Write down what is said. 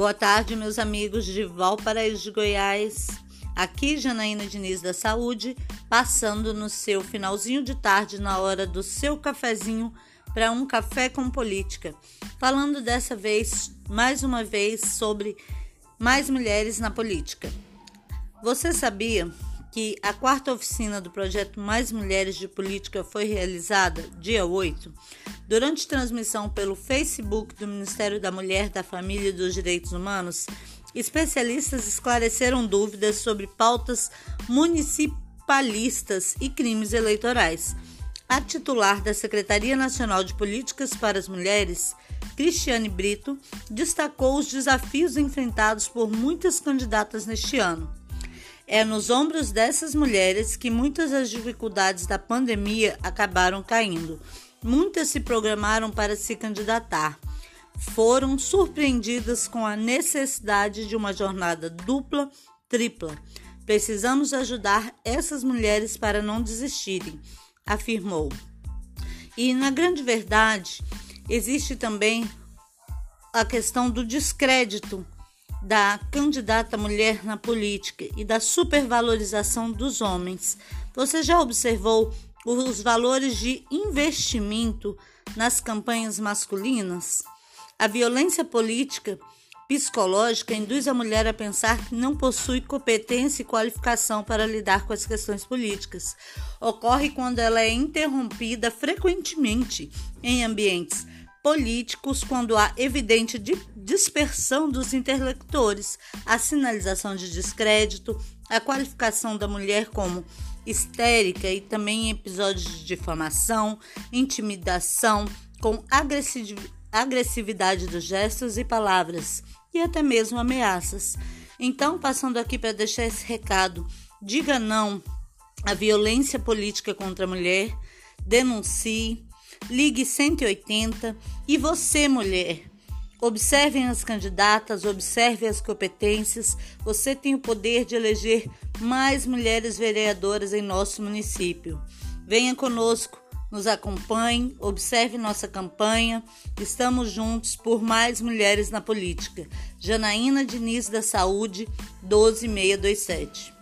Boa tarde, meus amigos de Valparaíso de Goiás. Aqui Janaína Diniz da Saúde, passando no seu finalzinho de tarde na hora do seu cafezinho para um café com política. Falando dessa vez, mais uma vez, sobre mais mulheres na política. Você sabia que a quarta oficina do projeto Mais Mulheres de Política foi realizada dia 8, durante transmissão pelo Facebook do Ministério da Mulher, da Família e dos Direitos Humanos. Especialistas esclareceram dúvidas sobre pautas municipalistas e crimes eleitorais. A titular da Secretaria Nacional de Políticas para as Mulheres, Cristiane Brito, destacou os desafios enfrentados por muitas candidatas neste ano. É nos ombros dessas mulheres que muitas das dificuldades da pandemia acabaram caindo. Muitas se programaram para se candidatar. Foram surpreendidas com a necessidade de uma jornada dupla, tripla. Precisamos ajudar essas mulheres para não desistirem, afirmou. E na grande verdade, existe também a questão do descrédito da candidata mulher na política e da supervalorização dos homens. Você já observou os valores de investimento nas campanhas masculinas? A violência política psicológica induz a mulher a pensar que não possui competência e qualificação para lidar com as questões políticas. Ocorre quando ela é interrompida frequentemente em ambientes políticos quando há evidente dispersão dos interlocutores, a sinalização de descrédito, a qualificação da mulher como histérica e também episódios de difamação, intimidação, com agressividade dos gestos e palavras e até mesmo ameaças. Então, passando aqui para deixar esse recado, diga não à violência política contra a mulher, denuncie Ligue 180 e você, mulher, observem as candidatas, observe as competências. Você tem o poder de eleger mais mulheres vereadoras em nosso município. Venha conosco, nos acompanhe, observe nossa campanha. Estamos juntos por mais mulheres na política. Janaína Diniz da Saúde, 12627.